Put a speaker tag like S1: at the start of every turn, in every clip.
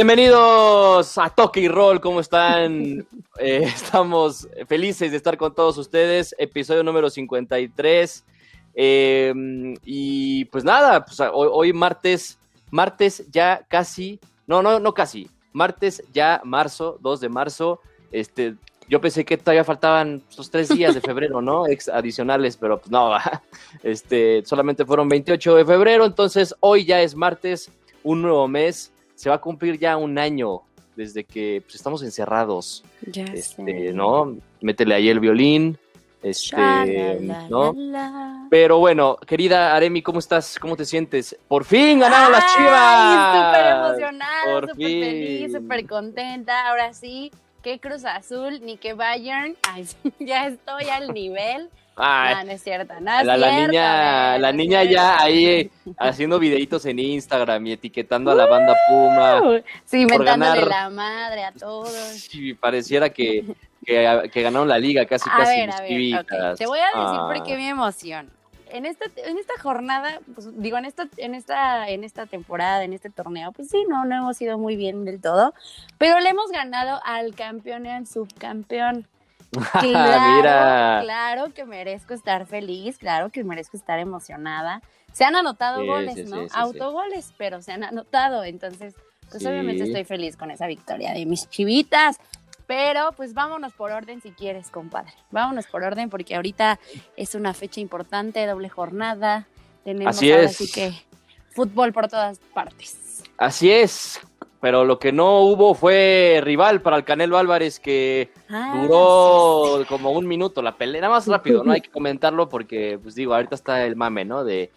S1: Bienvenidos a Toque y Roll, ¿cómo están? Eh, estamos felices de estar con todos ustedes, episodio número 53. Eh, y pues nada, pues hoy, hoy, martes, martes ya casi, no, no, no casi, martes ya marzo, 2 de marzo, este, yo pensé que todavía faltaban esos tres días de febrero, ¿no? Ex adicionales, pero pues no, este, solamente fueron 28 de febrero, entonces hoy ya es martes, un nuevo mes, se va a cumplir ya un año desde que pues, estamos encerrados.
S2: Ya
S1: este, ¿no? Métele ahí el violín. Este, ¿no? Pero bueno, querida Aremi, ¿cómo estás? ¿Cómo te sientes? Por fin ganaron las chivas.
S2: Súper emocionada, súper feliz, súper contenta. Ahora sí, qué Cruz Azul, ni qué Bayern. Ay, ya estoy al nivel.
S1: Ay,
S2: no, no es cierto. No es
S1: la, la
S2: cierto,
S1: niña,
S2: no
S1: la niña
S2: cierto.
S1: ya ahí eh, haciendo videitos en Instagram y etiquetando a la banda Puma.
S2: Uh, sí,
S1: por
S2: mentándole
S1: ganar.
S2: la madre a todos.
S1: Sí, pareciera que, que, que ganaron la liga casi,
S2: A
S1: casi.
S2: ver, a ver,
S1: chivitas.
S2: ok. Te voy a decir
S1: Ah.
S2: por qué me emociono. En esta, en esta jornada, pues, digo, en esta, en esta, en esta temporada, en este torneo, pues sí, no, no hemos ido muy bien del todo, pero le hemos ganado al campeón y al subcampeón. Claro,
S1: Mira.
S2: claro que merezco estar feliz, claro que merezco estar emocionada. Se han anotado
S1: Sí,
S2: goles,
S1: sí,
S2: ¿no?
S1: sí.
S2: Autogoles, pero se han anotado. Entonces, pues obviamente estoy feliz con esa victoria de mis chivitas. Pero pues vámonos por orden si quieres, compadre. Vámonos por orden porque ahorita es una fecha importante, doble jornada. Tenemos
S1: Así
S2: ahora
S1: es.
S2: sí que fútbol por todas partes.
S1: Así es, pero lo que no hubo fue rival para el Canelo Álvarez que
S2: Ah,
S1: duró como un minuto la pelea, nada más rápido, no hay que comentarlo porque, pues digo, ahorita está el mame, ¿no? De,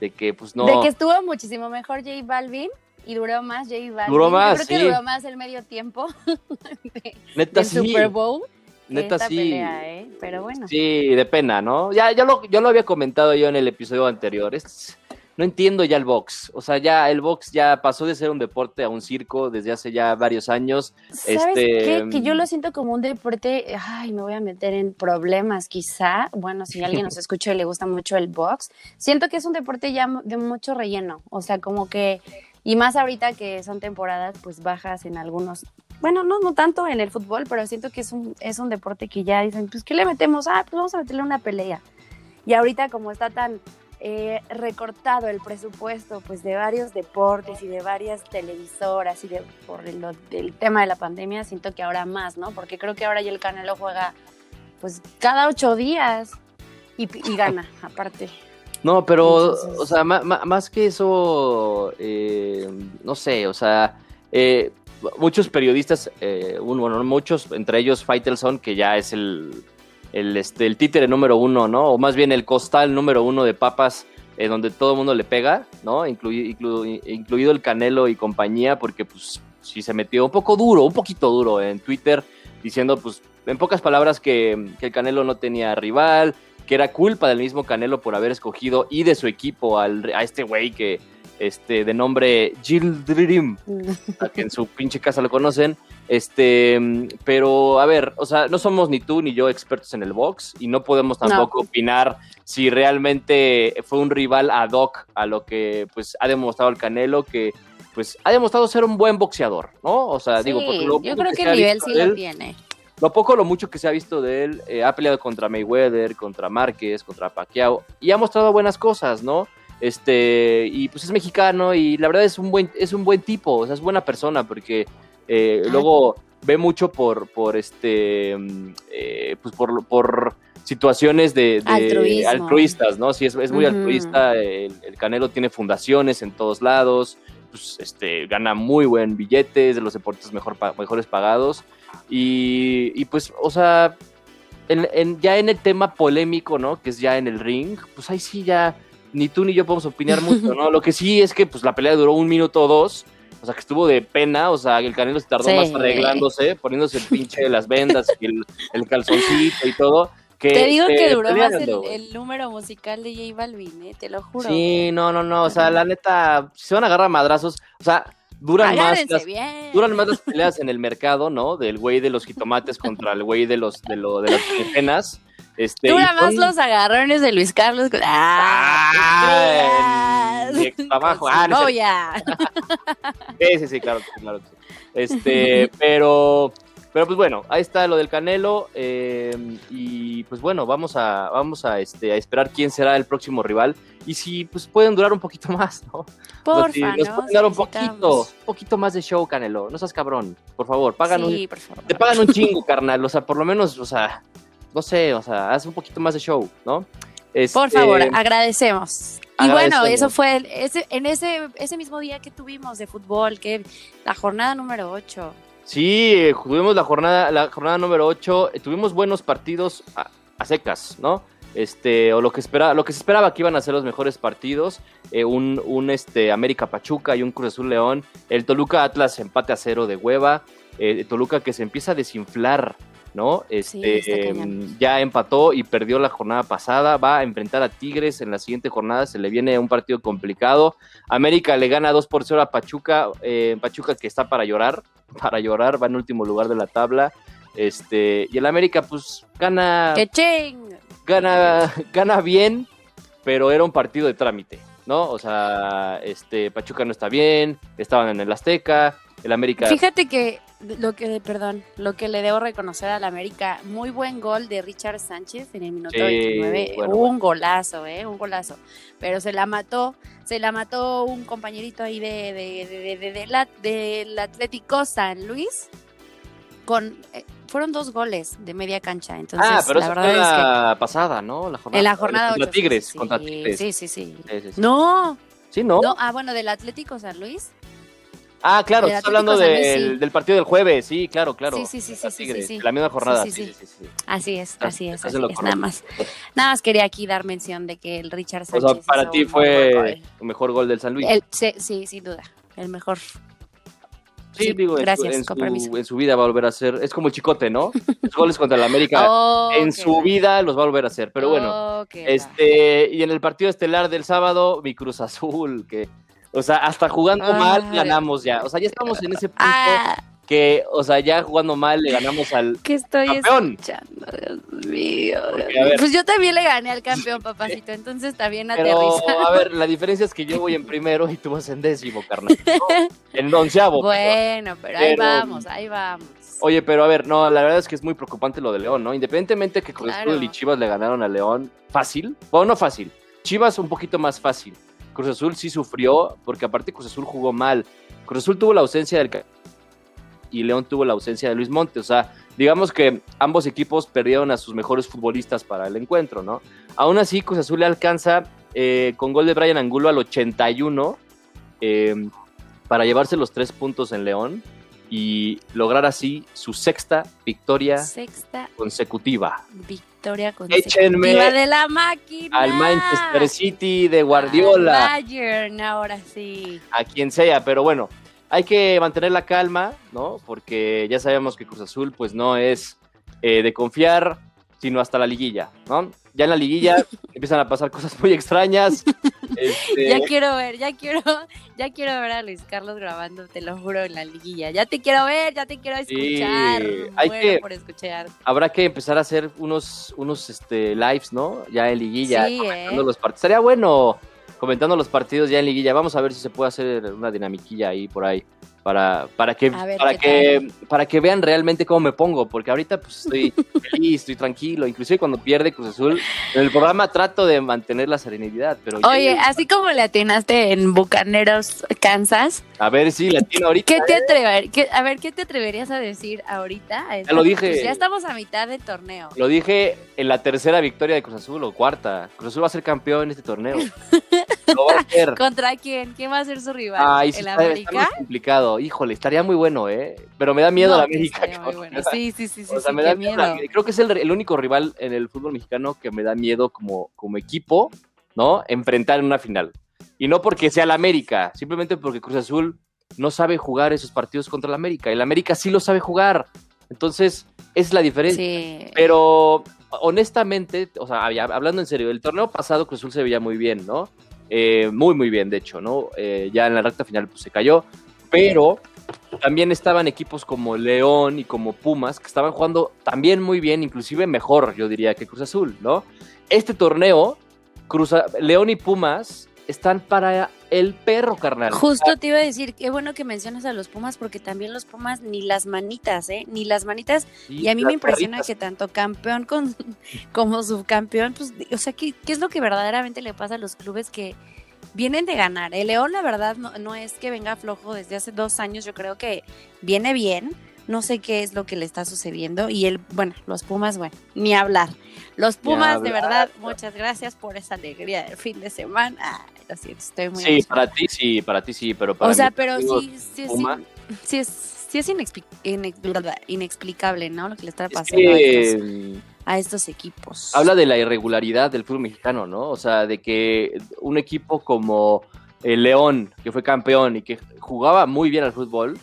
S1: de que, pues no.
S2: De que estuvo muchísimo mejor J Balvin y duró más J Balvin.
S1: Duró
S2: Yo
S1: más,
S2: creo que duró más el medio tiempo de-
S1: neta
S2: del
S1: sí,
S2: Super Bowl.
S1: neta
S2: esta
S1: sí.
S2: pelea, ¿eh? Pero bueno.
S1: Sí, de pena, ¿no? Ya, ya lo, yo lo había comentado yo en el episodio anterior. Es- no entiendo ya el box. O sea, ya el box ya pasó de ser un deporte a un circo desde hace ya varios años.
S2: ¿Sabes
S1: este,
S2: qué? Que yo lo siento como un deporte, ay, me voy a meter en problemas quizá. Bueno, si alguien nos escucha y le gusta mucho el box, siento que es un deporte ya de mucho relleno. O sea, como que, y más ahorita que son temporadas pues bajas en algunos, bueno, no, no tanto en el fútbol, pero siento que es un, es un deporte que ya dicen, pues, ¿qué le metemos? Ah, pues vamos a meterle una pelea. Y ahorita como está tan eh, recortado el presupuesto pues de varios deportes y de varias televisoras y de por el, lo- del tema de la pandemia siento que ahora más no porque creo que ahora ya el Canelo juega pues cada ocho días y, y gana aparte.
S1: No, pero,
S2: Entonces-
S1: o sea, ma- ma- más que eso, eh, no sé, o sea, eh, muchos periodistas, eh, bueno, no muchos, entre ellos Faitelson, que ya es el, el, este, el títere número uno, ¿no? O más bien el costal número uno de papas, eh, donde todo el mundo le pega, ¿no? Inclui- inclu- incluido el Canelo y compañía, porque pues sí se metió un poco duro, un poquito duro en Twitter, diciendo pues en pocas palabras que, que el Canelo no tenía rival, que era culpa del mismo Canelo por haber escogido y de su equipo al, a este güey que este de nombre Jill Dream, a que en su pinche casa lo conocen. Este, pero a ver, o sea, no somos ni tú ni yo expertos en el box y no podemos
S2: No.
S1: tampoco opinar si realmente fue un rival ad hoc a lo que pues ha demostrado el Canelo que pues ha demostrado ser un buen boxeador, ¿no? O sea, digo,
S2: Sí,
S1: porque lo
S2: yo creo que el nivel sí lo tiene
S1: lo poco lo mucho que se ha visto de él, eh, ha peleado contra Mayweather, contra Márquez, contra Pacquiao y ha mostrado buenas cosas, ¿no? Este, y pues es mexicano y la verdad es un buen, es un buen tipo, o sea, es buena persona porque eh, luego ve mucho por, por este, mm, eh, pues por, por situaciones de, altruistas, ¿no? Sí, es, es muy altruista, el, el Canelo tiene fundaciones en todos lados, pues este, gana muy buen billete, es de los deportes mejor, mejores pagados. Y, y, pues, o sea, en- en- ya en el tema polémico, ¿no? Que es ya en el ring, pues ahí sí ya ni tú ni yo podemos opinar mucho, ¿no? Lo que sí es que pues la pelea duró un minuto o dos, o sea que estuvo de pena, o sea que el Canelo se tardó
S2: Sí.
S1: más arreglándose, poniéndose el pinche de las vendas y el, el calzoncito y todo. Que,
S2: te digo que duró más el, número musical de J Balvin eh, te lo juro
S1: Sí, no, no, no, o sea, la neta, si se van a agarrar madrazos, o sea, duran más las,
S2: bien
S1: duran más las peleas en el mercado, ¿no? Del güey de los jitomates contra el güey de los de lo de las berenjenas. Este,
S2: Dura
S1: y
S2: más los agarrones de Luis Carlos. ¡Ah!
S1: Ah, trabajo. Ah, no es
S2: novia.
S1: Sí, sí, sí, claro, claro. que sí. Este, pero, pero pues bueno, ahí está lo del Canelo eh, y pues bueno, vamos a, vamos a, este, a esperar quién será el próximo rival y si pues pueden durar un poquito más, ¿no? O sea, si
S2: Porfa,
S1: nos
S2: ¿no?
S1: pueden dar un poquito, un poquito más de show, Canelo, no seas cabrón, por favor, pagan un,
S2: Sí, por favor.
S1: te pagan un chingo, carnal, o sea, por lo menos, o sea, no sé, o sea, haz un poquito más de show, ¿no?
S2: Por
S1: Este,
S2: favor, agradecemos. Y bueno, eso fue el- ese, en ese, ese mismo día que tuvimos de fútbol, que la jornada número 8.
S1: Sí, eh, tuvimos la jornada, la jornada número 8, tuvimos buenos partidos a, a secas, ¿no? Este, o lo que esperaba, lo que se esperaba que iban a ser los mejores partidos, eh, un, un este, América Pachuca y un Cruz Azul León, el Toluca Atlas empate a cero de hueva, eh, Toluca que se empieza a desinflar, ¿no? Este,
S2: cañón.
S1: ya empató y perdió la jornada pasada, va a enfrentar a Tigres en la siguiente jornada, se le viene un partido complicado, América le gana 2 por 0 a Pachuca, eh, Pachuca que está para llorar, para llorar, va en último lugar de la tabla. Este, y el América, pues, gana,
S2: ¡Qué ching!
S1: gana, gana bien, pero era un partido de trámite, ¿no? O sea, este, Pachuca no está bien, estaban en el Azteca, el América.
S2: Fíjate que lo que, perdón, lo que le debo reconocer al América, muy buen gol de Richard Sánchez en el minuto
S1: Sí,
S2: 29,
S1: bueno,
S2: un golazo, eh, un golazo, pero se la mató, se la mató un compañerito ahí de, de, de, de- la- del Atlético San Luis, con, eh, fueron dos goles de media cancha, entonces
S1: ah, pero
S2: la
S1: eso
S2: verdad
S1: fue
S2: es que
S1: la pasada, ¿no? La jornada,
S2: en la jornada
S1: contra
S2: 8,
S1: Tigres,
S2: sí,
S1: contra Tigres.
S2: Sí, sí, sí.
S1: Sí, sí, sí.
S2: No,
S1: Sí, ¿no?
S2: no, ah, bueno, del Atlético San Luis.
S1: Ah, claro, estás hablando del, partido del jueves, sí, claro, claro.
S2: Sí, sí, sí, sí, sí,
S1: Tigres,
S2: sí, sí.
S1: La misma jornada,
S2: Sí,
S1: sí,
S2: sí,
S1: sí, sí. sí.
S2: Así es,
S1: Estás-
S2: así es, así nada más. Nada más quería aquí dar mención de que el Richard
S1: O
S2: Sánchez.
S1: sea, para ti fue el mejor gol del San Luis.
S2: El- sí, sin duda, el mejor.
S1: Sí,
S2: Sí,
S1: digo,
S2: gracias,
S1: en, su, en su vida va a volver a ser. Es como el chicote, ¿no? Los goles contra el América.
S2: Oh,
S1: en su vida los va a volver a hacer. Pero bueno, este. Y en el partido estelar del sábado, mi Cruz Azul, que. O sea, hasta jugando
S2: Ay.
S1: mal ganamos ya. O sea, ya estamos en ese punto
S2: Ah,
S1: que, o sea, ya jugando mal le ganamos al.
S2: ¿qué estoy
S1: Campeón.
S2: escuchando? Dios mío.
S1: Porque.
S2: Pues yo también le gané al campeón, papacito, entonces también
S1: Pero,
S2: aterriza.
S1: a ver, la diferencia es que yo voy en primero y tú vas en décimo, carnal. ¿no? En onceavo.
S2: Bueno, pero ahí vamos, ahí vamos.
S1: Oye, pero a ver, no, la verdad es que es muy preocupante lo de León, ¿no? Independientemente que Cruz
S2: Claro.
S1: Y Chivas le ganaron a León fácil, bueno, no fácil, Chivas un poquito más fácil. Cruz Azul sí sufrió, porque aparte Cruz Azul jugó mal. Cruz Azul tuvo la ausencia del y León tuvo la ausencia de Luis Monte, o sea, digamos que ambos equipos perdieron a sus mejores futbolistas para el encuentro, ¿no? Aún así, Cruz Azul le alcanza eh, con gol de Brian Angulo al 81 eh, para llevarse los tres puntos en León y lograr así su sexta victoria
S2: Sexta
S1: consecutiva
S2: victoria
S1: Échenme
S2: consecutiva de la máquina.
S1: al Manchester City de
S2: Al
S1: Guardiola,
S2: Bayern, ahora sí.
S1: a quien sea, pero bueno, hay que mantener la calma, ¿no? Porque ya sabemos que Cruz Azul pues no es eh, de confiar, sino hasta la liguilla, ¿no? Ya en la liguilla empiezan a pasar cosas muy extrañas. Este,
S2: Ya quiero ver, ya quiero, ya quiero ver a Luis Carlos grabando, te lo juro, en la liguilla. Ya te quiero ver, ya te quiero
S1: Sí,
S2: escuchar.
S1: hay que-
S2: por escuchar.
S1: habrá que empezar a hacer unos, unos este, lives, ¿no? Ya en liguilla,
S2: Sí,
S1: comentando
S2: ¿eh?
S1: los partidos. Estaría bueno comentando los partidos ya en liguilla. Vamos a ver si se puede hacer una dinamiquilla ahí por ahí. Para, para, que,
S2: ver
S1: para, que, para que vean realmente cómo me pongo, porque ahorita pues estoy feliz, estoy tranquilo, inclusive cuando pierde Cruz Azul, en el programa trato de mantener la serenidad, pero ya-
S2: Oye, así como le atinaste en Bucaneros, Kansas,
S1: a ver si la tiene ahorita.
S2: ¿qué te
S1: ¿eh?
S2: atrever, qué- a ver, ¿qué te atreverías a decir ahorita? A esta-
S1: lo dije.
S2: pues ya estamos a mitad del torneo.
S1: Lo dije en la tercera victoria de Cruz Azul o cuarta. Cruz Azul va a ser campeón en este torneo. Lo va a hacer.
S2: ¿Contra quién? ¿Quién va a ser su rival?
S1: Ay,
S2: ¿El
S1: está, está
S2: América?
S1: muy complicado. Híjole, estaría muy bueno, ¿eh? Pero me da miedo
S2: No,
S1: la América.
S2: muy bueno. Sí, sí, sí,
S1: o sea,
S2: sí,
S1: me da miedo. Creo que es el, el único rival en el fútbol mexicano que me da miedo como, como equipo, ¿no? Enfrentar en una final. Y no porque sea la América, simplemente porque Cruz Azul no sabe jugar esos partidos contra la América. Y la América sí lo sabe jugar. Entonces, es la diferencia.
S2: Sí.
S1: Pero honestamente, o sea, hablando en serio, el torneo pasado Cruz Azul se veía muy bien, ¿no? Eh, muy, muy bien, de hecho, ¿no? Eh, ya en la recta final pues, se cayó, pero también estaban equipos como León y como Pumas que estaban jugando también muy bien, inclusive mejor, yo diría, que Cruz Azul, ¿no? Este torneo, Cruz León y Pumas están para el perro, carnal.
S2: Justo te iba a decir, qué bueno que mencionas a los Pumas, porque también los Pumas ni las manitas, ¿eh? Ni las manitas. y a mí me impresiona que tanto campeón con, como subcampeón, pues, o sea, ¿qué, ¿qué, es lo que verdaderamente le pasa a los clubes que vienen de ganar? El León, la verdad, no, no es que venga flojo desde hace dos años, yo creo que viene bien no sé qué es lo que le está sucediendo. Y él, bueno, los Pumas, bueno, ni hablar. Los Pumas, de verdad, muchas gracias por esa alegría del fin de semana. lo siento, estoy muy.
S1: Sí, para ti sí, para ti sí, pero para
S2: O sea, pero sí, sí, sí, es, sí es inexplicable, ¿no? Lo que le está pasando a, estos, equipos.
S1: Habla de la irregularidad del fútbol mexicano, ¿no? O sea, de que un equipo como el León, que fue campeón y que jugaba muy bien al fútbol,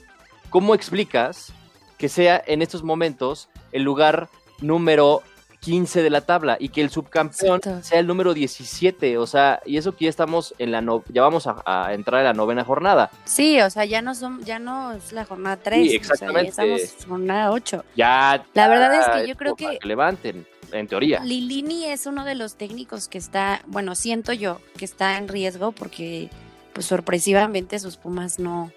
S1: ¿cómo explicas que sea en estos momentos el lugar número 15 de la tabla y que el subcampeón sea el número 17, o sea, y eso que ya estamos en la no, ya vamos a, entrar en la novena jornada.
S2: Sí, o sea, ya no son ya no es la jornada 3, exactamente. ya estamos en jornada 8.
S1: Ya
S2: La verdad es que yo creo que,
S1: que levanten en teoría.
S2: Lilini es uno de los técnicos que está, bueno, siento yo que está en riesgo porque pues sorpresivamente sus Pumas no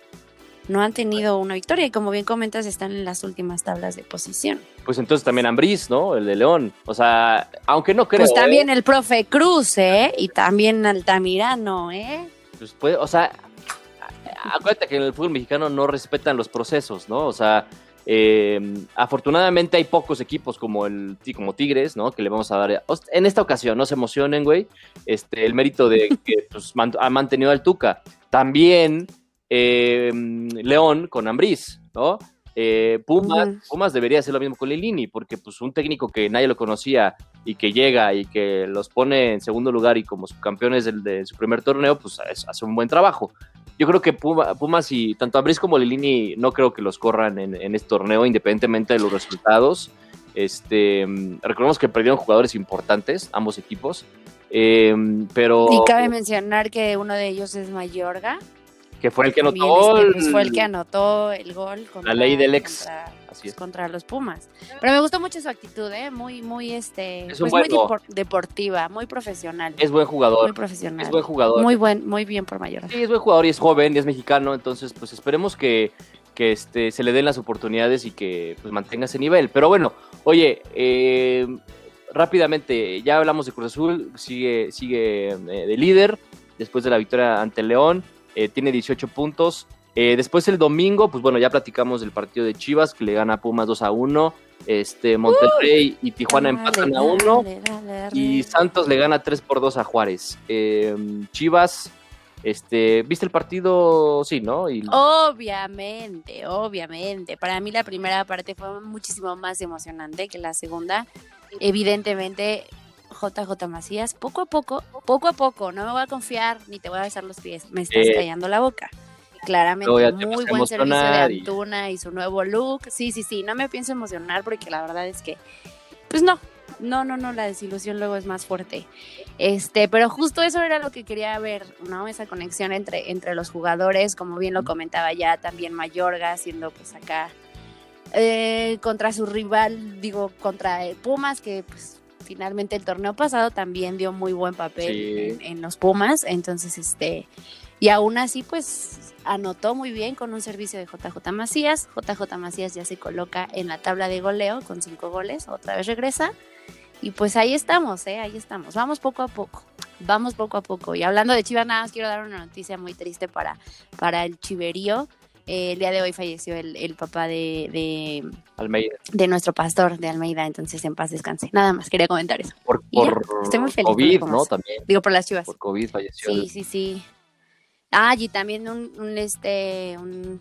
S2: no han tenido una victoria y como bien comentas están en las últimas tablas de posición.
S1: Pues entonces también Ambriz, ¿no? El de León. O sea, aunque no creo.
S2: Pues también ¿eh? el profe Cruz, ¿eh? Y también Altamirano, ¿eh?
S1: Pues puede, o sea, acuérdate que en el fútbol mexicano no respetan los procesos, ¿no? O sea, em, afortunadamente hay pocos equipos como el como Tigres, ¿no? Que le vamos a dar. En esta ocasión, no se emocionen, güey. Este, el mérito de que pues, ha mantenido al Tuca. También eh, León con Ambriz, ¿no? Eh, Pumas, Pumas debería hacer lo mismo con Lilini, porque pues un técnico que nadie lo conocía y que llega y que los pone en segundo lugar y como subcampeones de, de su primer torneo, pues hace un buen trabajo. Yo creo que Pumas y tanto Ambriz como Lilini no creo que los corran en, este torneo, independientemente de los resultados. Este, recordemos que perdieron jugadores importantes, ambos equipos. Eh, pero...
S2: Y cabe mencionar que uno de ellos es Mayorga
S1: que fue el que anotó
S2: este, pues, el, fue el que anotó el gol
S1: contra, la ley del ex.
S2: pues, contra, los Pumas. Pero me gustó mucho su actitud ¿eh? muy muy este pues, muy deportiva muy profesional.
S1: Es buen jugador
S2: muy profesional.
S1: es buen jugador.
S2: Muy buen muy bien por mayor.
S1: Sí es buen jugador y es joven y es mexicano entonces pues esperemos que que este, se le den las oportunidades y que pues, mantenga ese nivel. Pero bueno oye eh, rápidamente ya hablamos de Cruz Azul sigue sigue eh, de líder después de la victoria ante León eh, tiene 18 puntos. Eh, después el domingo, pues bueno, ya platicamos del partido de Chivas que le gana a Pumas 2 a 1. Este, Monterrey y Tijuana empatan a 1. Y Santos le gana 3 por 2 a Juárez. Eh, Chivas, este, ¿viste el partido? Sí, ¿no?
S2: Obviamente, obviamente. Para mí la primera parte fue muchísimo más emocionante que la segunda. Evidentemente, JJ Macías, poco a poco, poco a poco, no me voy a confiar ni te voy a besar los pies, me estás callando la boca. Claramente, muy buen servicio de Antuna y... su nuevo look. Sí, sí, sí, no me pienso emocionar porque la verdad es que, pues no, no, no, no, la desilusión luego es más fuerte. Este, pero justo eso era lo que quería ver, ¿no? Esa conexión entre, entre los jugadores, como bien lo comentaba ya también Mayorga, siendo pues acá eh, contra su rival, digo, contra Pumas, que pues finalmente el torneo pasado también dio muy buen papel en, los Pumas, entonces este, y aún así pues anotó muy bien con un servicio de JJ Macías, JJ Macías ya se coloca en la tabla de goleo con cinco goles, otra vez regresa, y pues ahí estamos, ¿eh? ahí estamos, vamos poco a poco, vamos poco a poco, y hablando de Chivas, nada más quiero dar una noticia muy triste para, para el Chiverío, el día de hoy falleció el, papá de, de,
S1: Almeida.
S2: De nuestro pastor de Almeida, entonces en paz descanse. Nada más, quería comentar eso.
S1: Por, Estoy muy feliz COVID, ¿no? También.
S2: Digo, por las chivas.
S1: Por COVID falleció.
S2: Sí, sí, sí. Ah, y también un, un este, un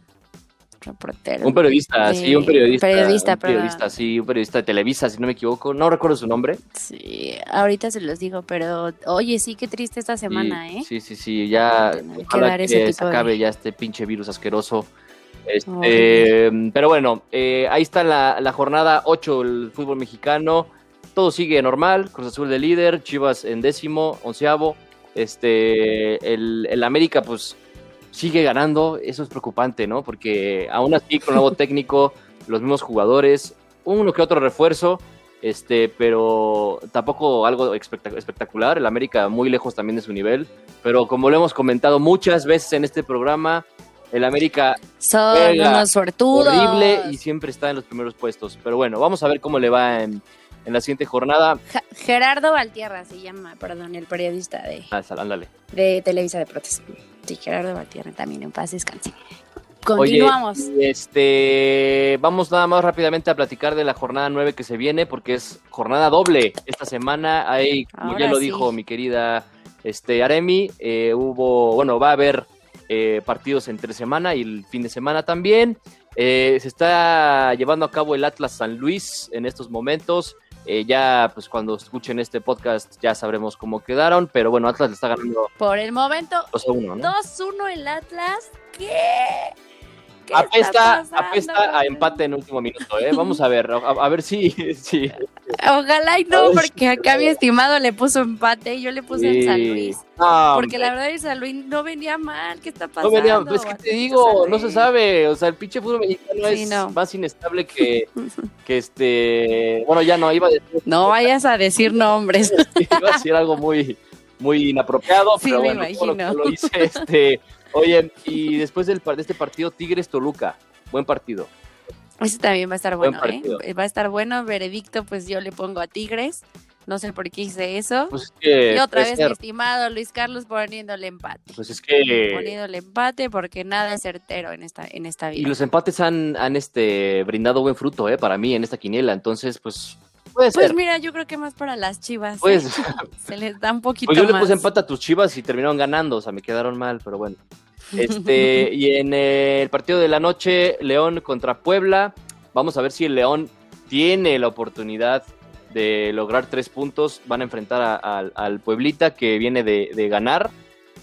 S2: reportero.
S1: Un periodista, sí, un periodista. Periodista, un periodista, sí, un periodista de Televisa, si no me equivoco. No recuerdo su nombre.
S2: Sí, ahorita se los digo, pero oye, sí, qué triste esta semana, ¿eh?
S1: Sí, sí, sí, ya. Ojalá que, que se acabe ya este pinche virus asqueroso. Este, pero bueno, eh, ahí está la, la jornada 8 del fútbol mexicano. Todo sigue normal. Cruz Azul de líder, Chivas en décimo, onceavo. Este, el, el América, pues sigue ganando, eso es preocupante, ¿no? Porque aún así, con nuevo técnico, los mismos jugadores, uno que otro refuerzo, este, pero tampoco algo espectac- espectacular. El América muy lejos también de su nivel, pero como lo hemos comentado muchas veces en este programa, el América
S2: Son unos
S1: horrible y siempre está en los primeros puestos. Pero bueno, vamos a ver cómo le va en, en la siguiente jornada.
S2: Ja- Gerardo Valtierra se llama, perdón, el periodista de,
S1: Ah, ándale.
S2: de Televisa Deportes. Sí, Gerardo Valtierra también en paz descanse. Continuamos.
S1: este, vamos nada más rápidamente a platicar de la jornada 9 que se viene, porque es jornada doble esta semana. Hay, como ya lo
S2: sí.
S1: dijo mi querida este, Aremi, eh, hubo, bueno, va a haber eh, partidos entre semana y el fin de semana también. Eh, se está llevando a cabo el Atlas San Luis en estos momentos. Eh, ya, pues cuando escuchen este podcast ya sabremos cómo quedaron, pero bueno, Atlas le está ganando
S2: Por el momento,
S1: 2 a 1, ¿no?
S2: 2-1 el Atlas. ¿Qué? ¿Qué
S1: Apesta,
S2: está
S1: apesta a empate en último minuto, ¿eh? Vamos a ver, a, a ver si, si
S2: Ojalá y no, porque acá mi estimado le puso empate y yo le puse en San
S1: Sí.
S2: Luis.
S1: No,
S2: Porque la verdad el San Luis no venía mal. ¿Qué está
S1: no
S2: pasando?
S1: venía- pues, es que te digo, no se sabe, o sea, el pinche fútbol mexicano
S2: Sí,
S1: es
S2: no.
S1: más inestable que, que este, bueno, ya no, iba a decir,
S2: No vayas a decir nombres.
S1: iba a decir algo muy, muy inapropiado,
S2: Sí,
S1: pero
S2: me
S1: bueno, todo lo que
S2: imagino.
S1: lo hice, este, oye, y después del, de este partido, Tigres-Toluca, buen partido.
S2: Ese también va a estar
S1: Buen
S2: bueno, ¿eh? Va a estar bueno. Veredicto, pues yo le pongo a Tigres. No sé por qué hice eso.
S1: Pues es que,
S2: y otra vez, mi estimado Luis Carlos, poniéndole empate.
S1: pues es que,
S2: Poniéndole empate porque nada es certero en esta, en esta
S1: y
S2: vida.
S1: los empates han, han este, brindado buen fruto, ¿eh? Para mí en esta quiniela, entonces, pues, puede
S2: Pues
S1: ser.
S2: mira, yo creo que más para las chivas. ¿eh?
S1: Pues,
S2: Se les da un poquito
S1: pues yo le puse empate a tus chivas y terminaron ganando, o sea, me quedaron mal, pero bueno. Este, y en el partido de la noche, León contra Puebla, vamos a ver si el León tiene la oportunidad de lograr tres puntos. Van a enfrentar a- al- al Pueblita que viene de, de ganar.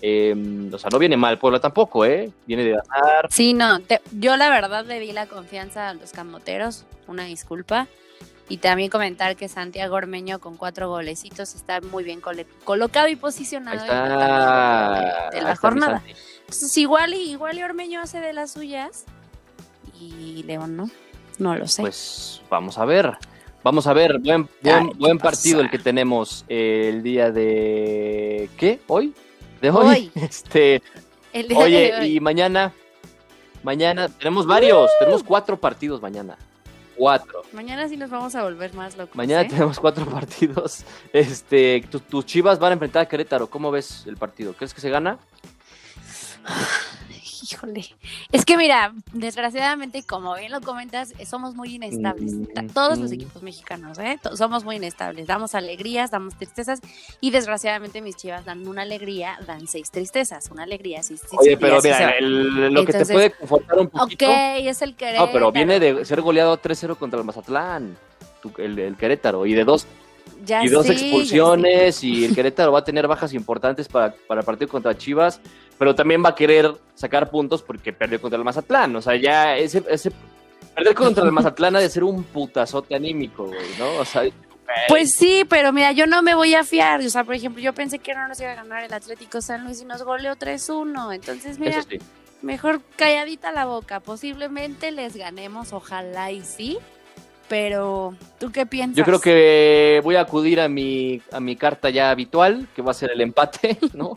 S1: Eh, o sea, no viene mal Puebla tampoco, ¿eh? Viene de ganar.
S2: Sí, no, te- yo la verdad le di la confianza a los camoteros, una disculpa. Y también comentar que Santiago Ormeño con cuatro golecitos está muy bien colocado y posicionado en la de, la jornada. Entonces igual y, igual y Ormeño hace de las suyas y León no, no lo sé.
S1: Pues vamos a ver. Vamos a ver, buen, buen,
S2: ¿qué
S1: buen partido el que tenemos el día de... ¿Qué? ¿Hoy? ¿De hoy?
S2: Hoy.
S1: Este,
S2: El día de
S1: oye,
S2: hoy.
S1: y mañana, mañana, tenemos varios, tenemos cuatro partidos mañana. Cuatro.
S2: Mañana sí nos vamos a volver más locos.
S1: Mañana
S2: ¿eh?
S1: tenemos cuatro partidos. Este, tu- tus chivas van a enfrentar a Querétaro. ¿Cómo ves el partido? ¿Crees que se gana?
S2: Híjole. Es que mira, desgraciadamente, como bien lo comentas, eh, somos muy inestables.
S1: Mm,
S2: Todos los
S1: mm.
S2: equipos mexicanos, ¿eh? Somos muy inestables. Damos alegrías, damos tristezas. Y desgraciadamente mis chivas dan una alegría, dan seis tristezas. Una alegría, sí, sí.
S1: Oye, pero mira, el- lo que te puede confortar un
S2: Ok,
S1: poquito.
S2: es el Querétaro.
S1: No, pero viene de ser goleado 3-0 contra el Mazatlán, tu- el, el Querétaro, y de dos,
S2: Ya
S1: y dos expulsiones, y el Querétaro va a tener bajas importantes para, para el partido contra Chivas, pero también va a querer sacar puntos porque perdió contra el Mazatlán. O sea, ya ese, ese perder contra el Mazatlán ha de ser un putazote anímico, güey, ¿no? O sea,
S2: Pues sí, pero mira, yo no me voy a fiar. O sea, por ejemplo, yo pensé que no nos iba a ganar el Atlético San Luis y nos goleó 3-1. Entonces, mira,
S1: sí.
S2: mejor calladita la boca. Posiblemente les ganemos, ojalá y sí. Pero, ¿tú qué piensas?
S1: Yo creo que voy a acudir a mi, a mi carta ya habitual, que va a ser el empate, ¿no?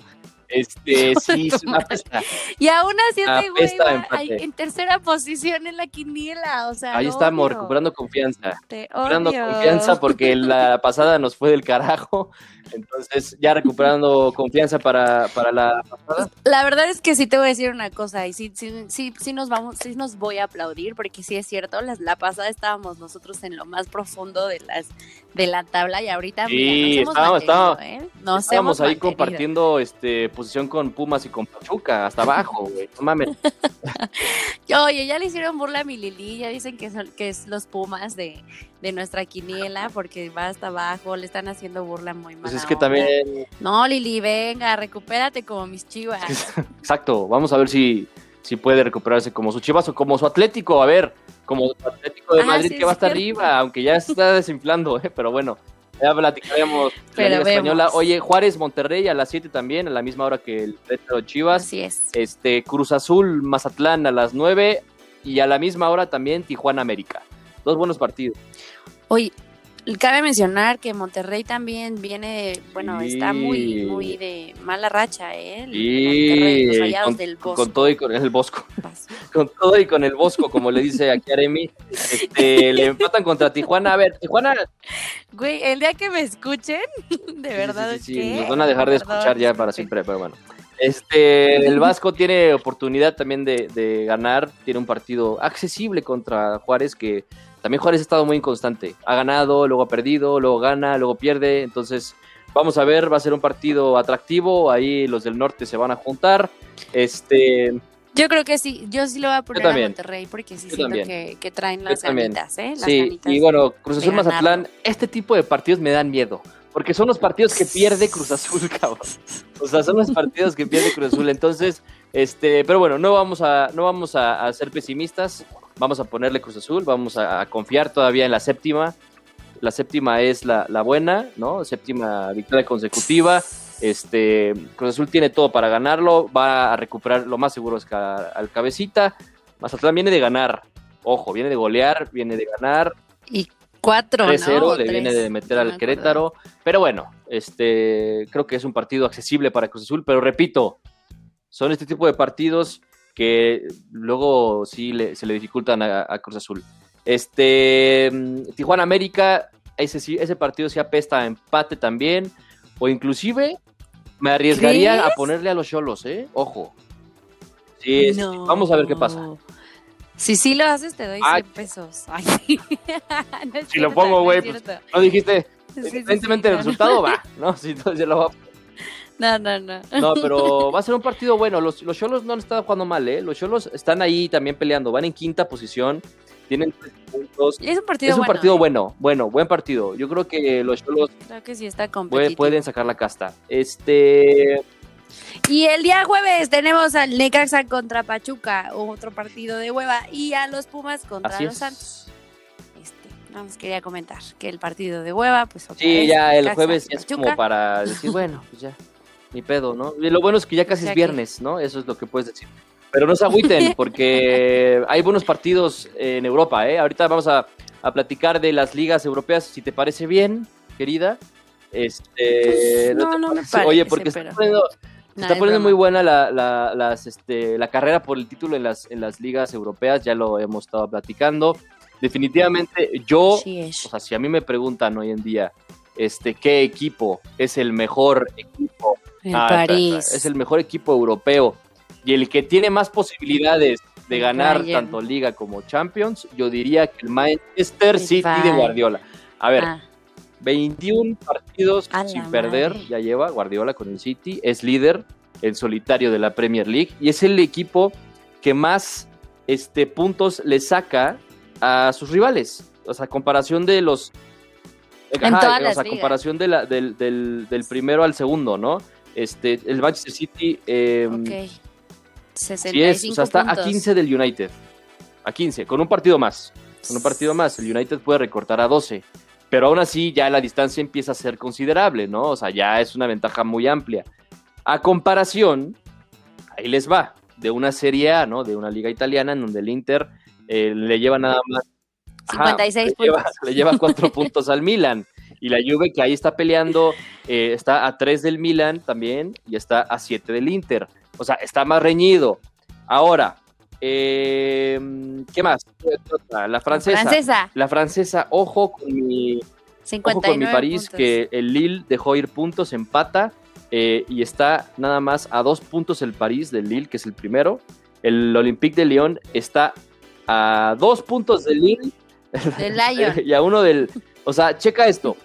S1: Este, sí, es una pesta.
S2: Y aún así este güey en tercera posición en la quiniela. O sea,
S1: Ahí estamos, recuperando confianza.
S2: Te
S1: recuperando
S2: odio.
S1: confianza porque la pasada nos fue del carajo. Entonces, ya recuperando confianza para, para la pasada.
S2: La verdad es que sí te voy a decir una cosa y sí, sí, sí, sí nos vamos, sí nos voy a aplaudir porque sí es cierto, las- la pasada estábamos nosotros en lo más profundo de las de la tabla y ahorita
S1: Sí,
S2: mira, nos hemos
S1: estábamos-
S2: mantenido,
S1: estábamos-
S2: ¿eh? Nos
S1: Estábamos
S2: hemos
S1: ahí
S2: mantenido.
S1: compartiendo este, posición con Pumas y con Pachuca, hasta abajo, güey. No mames.
S2: Oye, ya le hicieron burla a mi Lili, ya dicen que son que es los Pumas de, de nuestra quiniela porque va hasta abajo, le están haciendo burla muy mal.
S1: Pues es que también,
S2: No, Lili, venga, recupérate como mis chivas.
S1: exacto, vamos a ver si, si puede recuperarse como su Chivas o como su Atlético, a ver, como su Atlético de
S2: Ah,
S1: Madrid
S2: sí,
S1: que va hasta arriba, aunque ya se está desinflando, ¿eh? pero bueno, ya platicaremos la Liga Española. Oye, Juárez, Monterrey a las 7 también, a la misma hora que el Querétaro Chivas.
S2: Así es.
S1: este Cruz Azul, Mazatlán a las 9 y a la misma hora también Tijuana América. Dos buenos partidos.
S2: Oye, Cabe mencionar que Monterrey también viene, bueno, está muy,
S1: Sí.
S2: muy de mala racha, ¿eh? El
S1: Y
S2: Monterrey, los rayados
S1: con,
S2: del Bosco.
S1: con todo y con el Bosco, con todo y con el Bosco, como le dice aquí Aremi, este, le empatan contra Tijuana. A ver, Tijuana,
S2: Güey, el día que me escuchen, de verdad,
S1: sí, sí, sí,
S2: ¿qué?
S1: nos van a dejar de escuchar ya para siempre, pero bueno. Este, el Vasco tiene oportunidad también de, de ganar, tiene un partido accesible contra Juárez, que también Juárez ha estado muy inconstante. Ha ganado, luego ha perdido, luego gana, luego pierde. Entonces, vamos a ver, va a ser un partido atractivo. Ahí los del norte se van a juntar. Este,
S2: Yo creo que sí, yo sí lo voy a poner a. Monterrey porque sí
S1: Yo
S2: siento que, que traen las ganitas, ¿eh? Las
S1: sí,
S2: ganitas
S1: y bueno, Cruz Azul Mazatlán, este tipo de partidos me dan miedo. Porque son los partidos que pierde Cruz Azul, cabrón. O sea, son los partidos que pierde Cruz Azul. Entonces, este, pero bueno, no vamos a, no vamos a, a ser pesimistas. Vamos a ponerle Cruz Azul, vamos a, a confiar todavía en la séptima. La séptima es la, la buena, ¿no? Séptima victoria consecutiva. Este, Cruz Azul tiene todo para ganarlo. Va a recuperar lo más seguro es que a- al cabecita. Mazatlán viene de ganar. Ojo, viene de golear, viene de ganar.
S2: Y cuatro,
S1: 3-0
S2: ¿no?
S1: le
S2: Tres,
S1: viene de meter
S2: no
S1: al. Querétaro. Pero bueno, este creo que es un partido accesible para Cruz Azul, pero repito, son este tipo de partidos que luego sí le- se le dificultan a, a Cruz Azul. Este mm, Tijuana América, ese ese partido se apesta a empate también, o inclusive me arriesgaría
S2: ¿Crees?
S1: a ponerle a los Cholos, ¿eh? Ojo. Sí, sí, sí.
S2: No.
S1: vamos a ver qué pasa.
S2: Si sí lo haces, te doy
S1: Ay.
S2: 100 pesos. Ay. No
S1: Si lo pongo,
S2: no
S1: güey,
S2: es
S1: pues. ¿No dijiste?
S2: Sí, sí, sí,
S1: Evidentemente el
S2: no,
S1: resultado va, ¿no? Sí, entonces ya lo va a
S2: No, no, no.
S1: No, pero va a ser un partido bueno. Los, los Cholos no han estado jugando mal, ¿eh? Los Cholos están ahí también peleando. Van en quinta posición. Tienen tres puntos.
S2: Es un partido
S1: Es un
S2: bueno.
S1: partido
S2: ¿eh?
S1: bueno, bueno, buen partido. Yo creo que los Cholos
S2: Creo que sí está
S1: puede-
S2: competitivo.
S1: pueden sacar la casta. Este.
S2: Y el día jueves tenemos al Necaxa contra Pachuca, otro partido de hueva, y a los Pumas contra
S1: Así
S2: los. Santos. Este, nada más quería comentar que el partido de hueva, pues otra
S1: Sí,
S2: vez,
S1: ya el jueves es como para decir, bueno, pues ya, ni pedo, ¿no? Y lo bueno es que ya casi
S2: O sea
S1: es viernes, ¿no? Eso es lo que puedes decir. Pero no se agüiten, porque hay buenos partidos en Europa, ¿eh? Ahorita vamos a, a platicar de las ligas europeas, si te parece bien, querida. Este,
S2: No,
S1: te
S2: no me
S1: parece? Oye, porque se está poniendo, se está
S2: es
S1: poniendo muy buena la, la- las, este, la carrera por el título en las, en las ligas europeas, ya lo hemos estado platicando. Definitivamente, yo
S2: Sí
S1: o sea, si a mí me preguntan hoy en día, este, ¿qué equipo es el mejor equipo?
S2: El
S1: Ah, está, está,
S2: París.
S1: Es el mejor equipo europeo y el que tiene más posibilidades de
S2: El
S1: ganar
S2: Bayern.
S1: tanto Liga como Champions, yo diría que el Manchester
S2: El
S1: City de
S2: Bayern.
S1: Guardiola. A ver,
S2: Ah,
S1: 21 partidos sin perder, ya lleva Guardiola con el City, es líder en solitario de la Premier League y es el equipo que más este, puntos le saca a sus rivales. O sea, comparación de los...
S2: En
S1: Ajá,
S2: todas
S1: o
S2: las
S1: sea,
S2: ligas.
S1: comparación de la- del, del- del primero al segundo, ¿no? Este, el Manchester City eh,
S2: ok.
S1: sí
S2: 65
S1: es, o sea, está
S2: puntos.
S1: a 15 del United. A 15, con un partido más. Con un partido más, el United puede recortar a 12. Pero aún así ya la distancia empieza a ser considerable, ¿no? O sea, ya es una ventaja muy amplia. A comparación, ahí les va, de una Serie A, ¿no? De una liga italiana en donde el Inter eh, le lleva nada más... Ajá,
S2: 56
S1: le lleva, le lleva cuatro puntos al Milan. Y la Juve que ahí está peleando, eh, está a 3 del Milan también y está a 7 del Inter. O sea, está más reñido. Ahora, eh, ¿qué más? La francesa.
S2: Francesa,
S1: La francesa, ojo con mi, ojo
S2: 59
S1: con mi París,
S2: puntos.
S1: que el Lille dejó ir puntos, empata eh, y está nada más a dos puntos el París del Lille, que es el primero. El Olympique de Lyon está a dos puntos del Lille
S2: Del
S1: y a uno del... O sea, checa esto.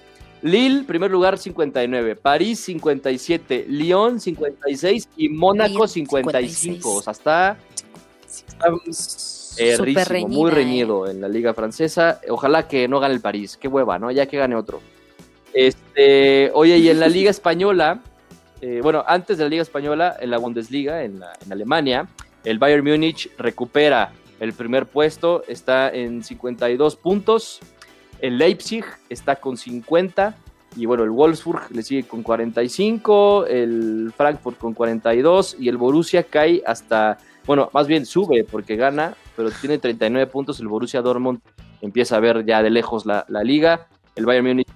S1: Lille, primer lugar, 59. París, 57. Lyon, 56. Y Mónaco,
S2: Lyon,
S1: 55.
S2: 56.
S1: O sea, está, eh,
S2: reñida,
S1: muy
S2: ¿eh?
S1: reñido en la liga francesa. Ojalá que no gane el París. Qué hueva, ¿no? Ya que gane otro. Este, oye, y en la liga española, eh, bueno, antes de la liga española, en la Bundesliga, en, la- en Alemania, el Bayern Múnich recupera el primer puesto, está en 52 puntos. El Leipzig está con 50. Y bueno, el Wolfsburg le sigue con 45, el Frankfurt con 42 y el Borussia cae hasta, bueno, más bien sube porque gana, pero tiene 39 puntos. El Borussia Dortmund empieza a ver ya de lejos la, la liga. el Bayern Múnich.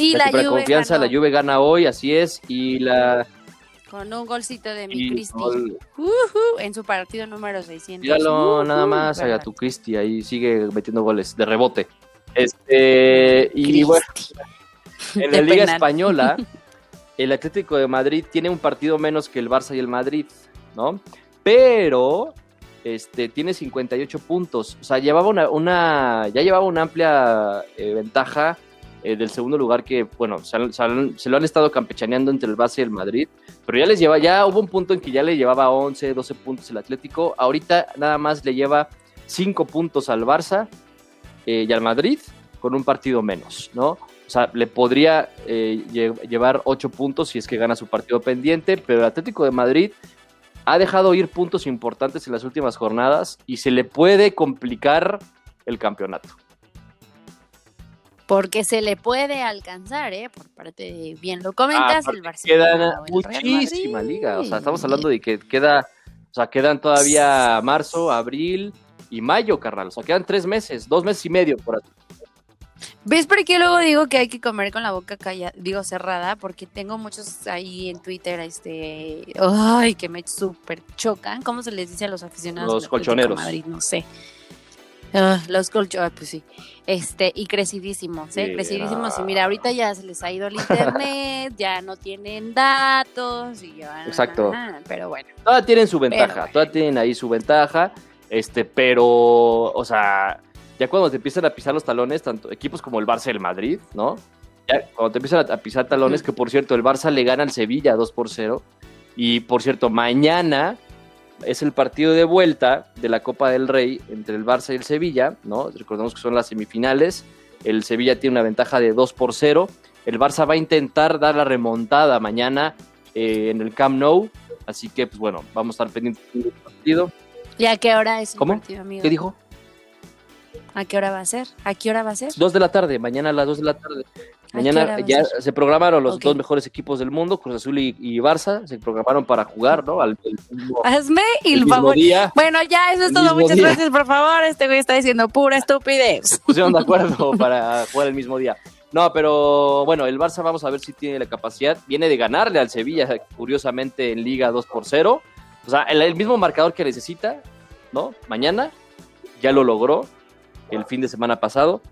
S2: Y la,
S1: la
S2: Juve
S1: confianza,
S2: ganó
S1: la Juve gana hoy, así es, y la...
S2: con un golcito de mi Cristi.
S1: gol-
S2: en su partido número 600.
S1: Míralo
S2: Ujú,
S1: nada más a
S2: ¿verdad?
S1: tu Cristi, ahí sigue metiendo goles de rebote. Este, y bueno, en
S2: De
S1: la Liga
S2: penal.
S1: Española, el Atlético de Madrid tiene un partido menos que el Barça y el Madrid, ¿no? Pero este, tiene 58 puntos. O sea, llevaba una, una ya llevaba una amplia eh, ventaja eh, del segundo lugar que, bueno, se, han- se han- se lo han estado campechaneando entre el Barça y el Madrid. Pero ya les lleva, ya hubo un punto en que ya le llevaba 11, 12 puntos el Atlético. Ahorita nada más le lleva 5 puntos al Barça eh, y al Madrid con un partido menos, ¿no? O sea, le podría eh, lle- llevar 8 puntos si es que gana su partido pendiente, pero el Atlético de Madrid ha dejado ir puntos importantes en las últimas jornadas y se le puede complicar el campeonato.
S2: Porque se le puede alcanzar, ¿eh? Por parte de, bien lo comentas,
S1: Ah,
S2: el Barcelona.
S1: Queda
S2: o el Real
S1: muchísima liga, o sea, estamos hablando de que queda, o sea, quedan todavía marzo, abril y mayo, carnal, o sea, quedan tres meses, dos meses y medio por así.
S2: ¿Ves por qué luego digo que hay que comer con la boca callada, digo cerrada? Porque tengo muchos ahí en Twitter, este, ay, que me súper chocan. ¿Cómo se les dice a los aficionados?
S1: Los colchoneros.
S2: Madrid? No sé. Ah, los colchoneros, pues sí. Este, y crecidísimos, ¿eh? Crecidísimos.
S1: no.
S2: Y mira, ahorita ya se les ha ido el internet, ya no tienen datos. Y ya,
S1: Exacto.
S2: ajá, pero bueno.
S1: Todavía tienen su ventaja,
S2: bueno.
S1: todavía tienen ahí su ventaja, este, pero, o sea, ya cuando te empiezan a pisar los talones, tanto equipos como el Barça y el Madrid, ¿no? Ya cuando te empiezan a, pisar talones, que por cierto, el Barça le gana al Sevilla 2 por 0, y por cierto, mañana es el partido de vuelta de la Copa del Rey entre el Barça y el Sevilla, ¿no? Recordemos que son las semifinales, el Sevilla tiene una ventaja de 2 por 0, el Barça va a intentar dar la remontada mañana eh, en el Camp Nou, así que, pues bueno, vamos a estar pendientes del partido.
S2: ¿Y a qué hora es el
S1: ¿Cómo?
S2: partido, amigo?
S1: ¿Qué dijo?
S2: ¿A qué hora va a ser? ¿A qué hora va a ser?
S1: 2 de la tarde, mañana a las 2 de la tarde. Mañana ya se programaron los
S2: Ok.
S1: dos mejores equipos del mundo, Cruz Azul y, y Barça, se programaron para jugar, ¿no? Al el mismo,
S2: Hazme
S1: el
S2: el
S1: mismo
S2: favor.
S1: día.
S2: Bueno, ya, eso es todo. Muchas
S1: día.
S2: gracias, por favor. Este güey está diciendo pura estupidez.
S1: pusieron de acuerdo para jugar el mismo día. No, pero bueno, el Barça vamos a ver si tiene la capacidad. Viene de ganarle al Sevilla, curiosamente, en Liga 2 por 0. O sea, el, el mismo marcador que necesita, ¿no? Mañana ya lo logró el fin de semana pasado.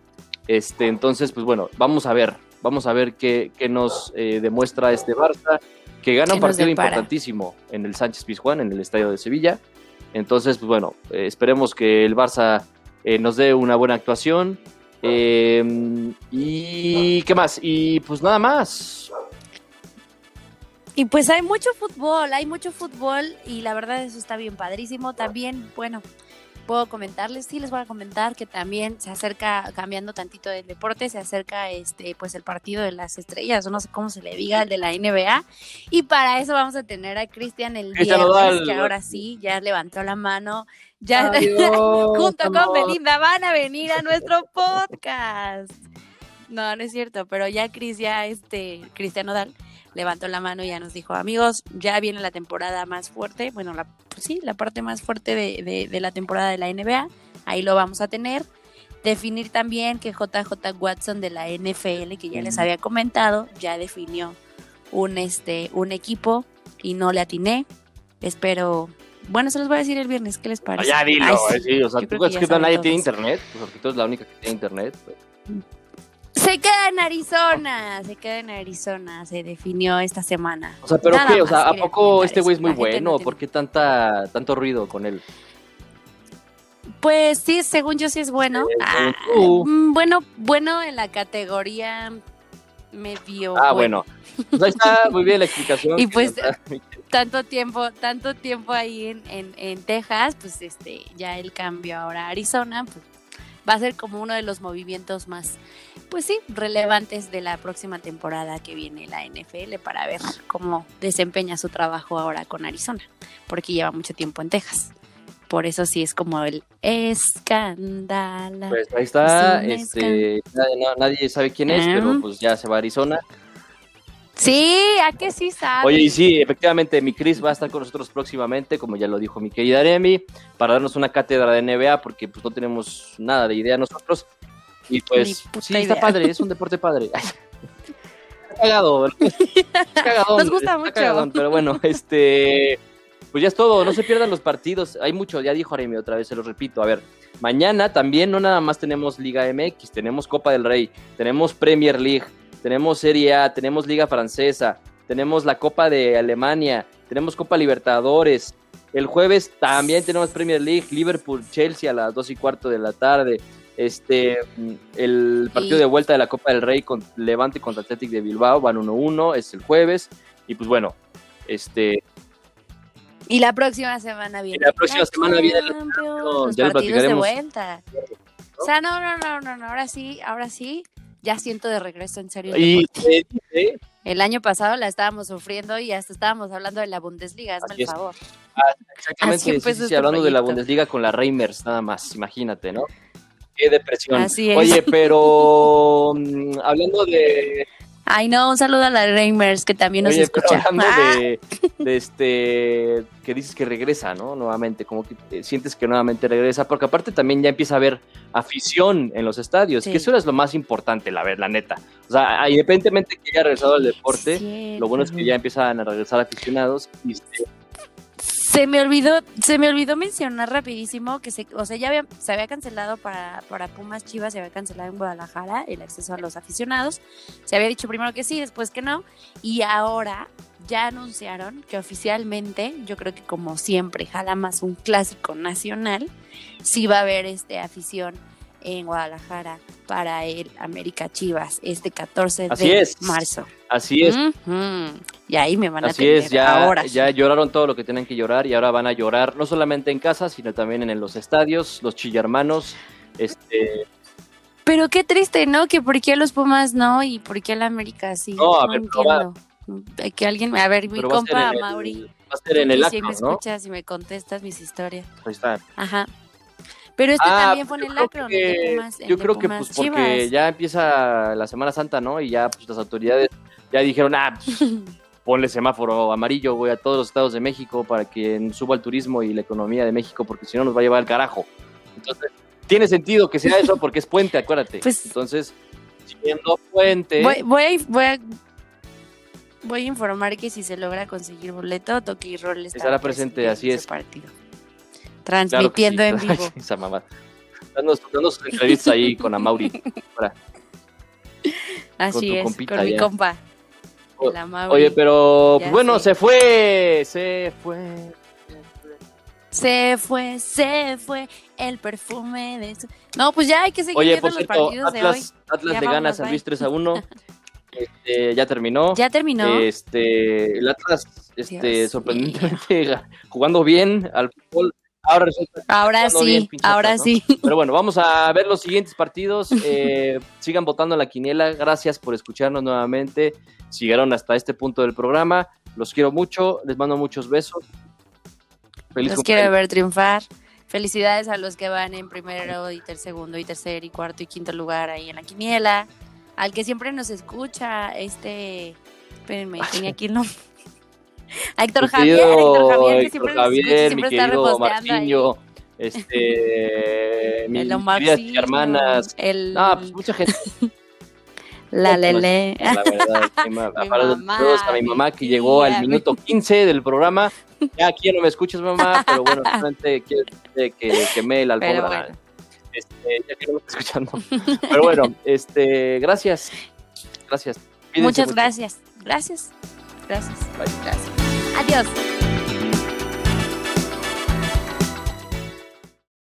S1: Este, entonces, pues bueno, vamos a ver. Vamos a ver qué, qué nos eh, demuestra este Barça, que gana un
S2: ¿Qué nos
S1: partido importantísimo en el Sánchez Pizjuán, en el estadio de Sevilla. Entonces, pues bueno, eh, esperemos que el Barça eh, nos dé una buena actuación. Eh, y qué más, y pues nada más.
S2: Y pues hay mucho fútbol, hay mucho fútbol y la verdad eso está bien padrísimo. También, bueno, puedo comentarles, sí les voy a comentar que también se acerca, cambiando tantito del deporte, se acerca este pues el partido de las estrellas, o no sé cómo se le diga, el de la NBA. Y para eso vamos a tener a Cristian el viernes, que ahora sí, ya levantó la mano, ya
S1: Adiós,
S2: junto con. Belinda van a venir a nuestro podcast. No, no es cierto, pero ya Cris, ya este, Cristian Nodal levantó la mano y ya nos dijo, amigos, ya viene la temporada más fuerte, bueno, la, pues sí, la parte más fuerte de, de- de la temporada de la NBA, ahí lo vamos a tener. Definir también que JJ Watson de la NFL, que ya les había comentado, ya definió un, este, un equipo y no le atiné. Espero, bueno, se los voy a decir el viernes, ¿qué les
S1: Ah,
S2: parece?
S1: ya dilo,
S2: Ay,
S1: eh, sí, o sea, tú
S2: que
S1: es que nadie tiene internet, pues porque tú eres la única que tiene internet. pues.
S2: Se queda en Arizona, se queda en Arizona, se definió esta semana.
S1: O sea, pero
S2: Nada
S1: qué, o sea, ¿a poco este güey es muy
S2: no
S1: bueno? ¿Por qué tanta, tanto ruido con él?
S2: Pues sí, según yo sí es bueno.
S1: Eh,
S2: Ah, mm, bueno, bueno en la categoría medio.
S1: Ah, bueno. Pues ahí está, muy bien la explicación.
S2: Y pues. Tanto tiempo, tanto tiempo ahí en, en, en Texas, pues este, ya el cambio ahora a Arizona, pues va a ser como uno de los movimientos más, pues sí, relevantes de la próxima temporada que viene la NFL para ver cómo desempeña su trabajo ahora con Arizona, porque lleva mucho tiempo en Texas. Por eso sí es como el escándalo.
S1: Pues ahí está, este, nadie, no- nadie sabe quién es,
S2: Ah.
S1: pero pues ya se va a Arizona.
S2: Sí, ¿a que sí sabe?
S1: Oye, y sí, efectivamente, mi Chris va a estar con nosotros próximamente, como ya lo dijo mi querida Aremi, para darnos una cátedra de NBA, porque pues no tenemos nada de idea nosotros. Y pues, sí, está
S2: idea.
S1: padre, es un deporte padre. Está cagado, está cagadón,
S2: Nos gusta
S1: está
S2: mucho.
S1: cagadón, pero bueno, este, pues ya es todo, no se pierdan los partidos, hay mucho, ya dijo Aremi otra vez, se lo repito, a ver, mañana también no nada más tenemos Liga MX, tenemos Copa del Rey, tenemos Premier League, tenemos Serie A, tenemos Liga Francesa, tenemos la Copa de Alemania, tenemos Copa Libertadores, el jueves también tenemos Premier League, Liverpool, Chelsea a las 2 y cuarto de la tarde. Este, mm, el partido de vuelta de la Copa del Rey con Levante contra Athletic de Bilbao van 1-1, es el jueves. Y pues bueno, este,
S2: Y la próxima semana viene.
S1: la próxima semana viene
S2: Champions, los
S1: ya
S2: partidos de vuelta. O sea, no, no, no, no, no, ahora sí, ahora sí, ya siento de regreso en serio. el
S1: y se dice-
S2: El año pasado la estábamos sufriendo y hasta estábamos hablando de la Bundesliga, hazme el favor.
S1: exactamente, sí, sí, sí,
S2: este
S1: hablando de la. Bundesliga con la Reimers, nada más, imagínate, ¿no? Qué depresión.
S2: Así es.
S1: Oye, pero mm, hablando de,
S2: Ay, no, un saludo a la Reimers que también nos
S1: Oye, pero
S2: escucha.
S1: hablando
S2: Ah,
S1: de, de este, que dices que regresa, ¿no? Nuevamente, como que te sientes que nuevamente regresa, porque aparte también ya empieza a haber afición en los estadios,
S2: Sí.
S1: que eso es lo más importante, la, ver- la neta. O sea, independientemente que haya regresado al deporte,
S2: sí,
S1: lo bueno es que ya empiezan a regresar aficionados. Y, este,
S2: Se me olvidó, se me olvidó mencionar rapidísimo que se, o sea, ya había, se había cancelado para, para Pumas Chivas, se había cancelado en Guadalajara el acceso a los aficionados. Se había dicho primero que sí, después que no. Y ahora ya anunciaron que oficialmente, yo creo que como siempre, jala más un clásico nacional, sí va a haber este afición en Guadalajara para el América Chivas este 14
S1: Así
S2: de
S1: es.
S2: marzo.
S1: así es.
S2: Y ahí me van a
S1: así
S2: tener
S1: es, ya,
S2: ahora.
S1: ya lloraron todo lo que tenían que llorar y ahora van a llorar no solamente en casa, sino también en los estadios, los chillermanos. Este,
S2: Pero qué triste, ¿no? Que por qué los Pumas no y por qué el América sí.
S1: No, a ver, va-
S2: entiendo. Que alguien, a ver, mi
S1: a
S2: compa
S1: el-
S2: Mauri,
S1: va a ser en el acto,
S2: me
S1: ¿no?
S2: escuchas y me contestas mis historias.
S1: Ahí está.
S2: Ajá. Pero este
S1: Ah,
S2: también fue en el de
S1: que-
S2: Pumas,
S1: Yo creo que pues porque ya empieza la Semana Santa, ¿no? Y ya pues las autoridades ya dijeron, ah, pues, ponle semáforo amarillo, güey, a todos los estados de México para que suba el turismo y la economía de México, porque si no nos va a llevar al carajo. Entonces, tiene sentido que sea eso porque es puente, acuérdate.
S2: Pues-
S1: Entonces, siendo puente,
S2: Voy, voy, a, voy, a, voy a informar que si se logra conseguir boleto, Toki y Roll estará
S1: Estará presente, así
S2: en ese
S1: es.
S2: partido.
S1: Claro
S2: Transmitiendo
S1: sí.
S2: en vivo.
S1: Esa mamá. Danos, danos entrevistas ahí con Amauri. Ahora.
S2: Así
S1: tu
S2: es,
S1: compita
S2: con mi
S1: ya.
S2: compa.
S1: O-
S2: el Amauri.
S1: Oye, pero
S2: Ya
S1: pues, bueno,
S2: sé.
S1: se fue, se fue.
S2: Se fue, se fue el perfume de su... No, pues ya hay que seguir
S1: Oye,
S2: viendo los
S1: partidos
S2: partidos de
S1: Atlas,
S2: hoy.
S1: Atlas
S2: Ya
S1: le gana a San. Luis 3 a 1. Este, ya terminó.
S2: Ya terminó.
S1: Este, el Atlas, este,
S2: Dios
S1: sorprendentemente jugando bien al fútbol. Ahora resulta que
S2: ahora
S1: jugando bien,
S2: sí, ahora sí.
S1: Pero bueno, vamos a ver los siguientes partidos. Eh, sigan votando en la quiniela. Gracias por escucharnos nuevamente. Si llegaron hasta este punto del programa. Los quiero mucho. Les mando muchos besos. Feliz
S2: Los quiero ver triunfar. Felicidades a los que van en primero y ter segundo y tercer y cuarto y quinto lugar ahí en la quiniela. Al que siempre nos escucha, este... Espérenme, tenía aquí el nombre. A Héctor Javier, Héctor Javier, que siempre
S1: Javier, mi
S2: está
S1: querido
S2: reposteando
S1: este, mis queridas hermanas.
S2: el...
S1: Ah, pues mucha gente.
S2: la Lele.
S1: La verdad,
S2: mamá,
S1: saludos a mi mamá que llegó al minuto 15 del programa. Ya aquí ya no me escuchas, mamá, pero bueno, solamente quiero que quemé la alfombra.
S2: bueno.
S1: Este, ya que no me escuchando. Pero bueno, este, gracias. Gracias.
S2: Muchas
S1: mucho.
S2: gracias. Gracias. Gracias.
S1: Bye.
S2: Gracias. Adiós.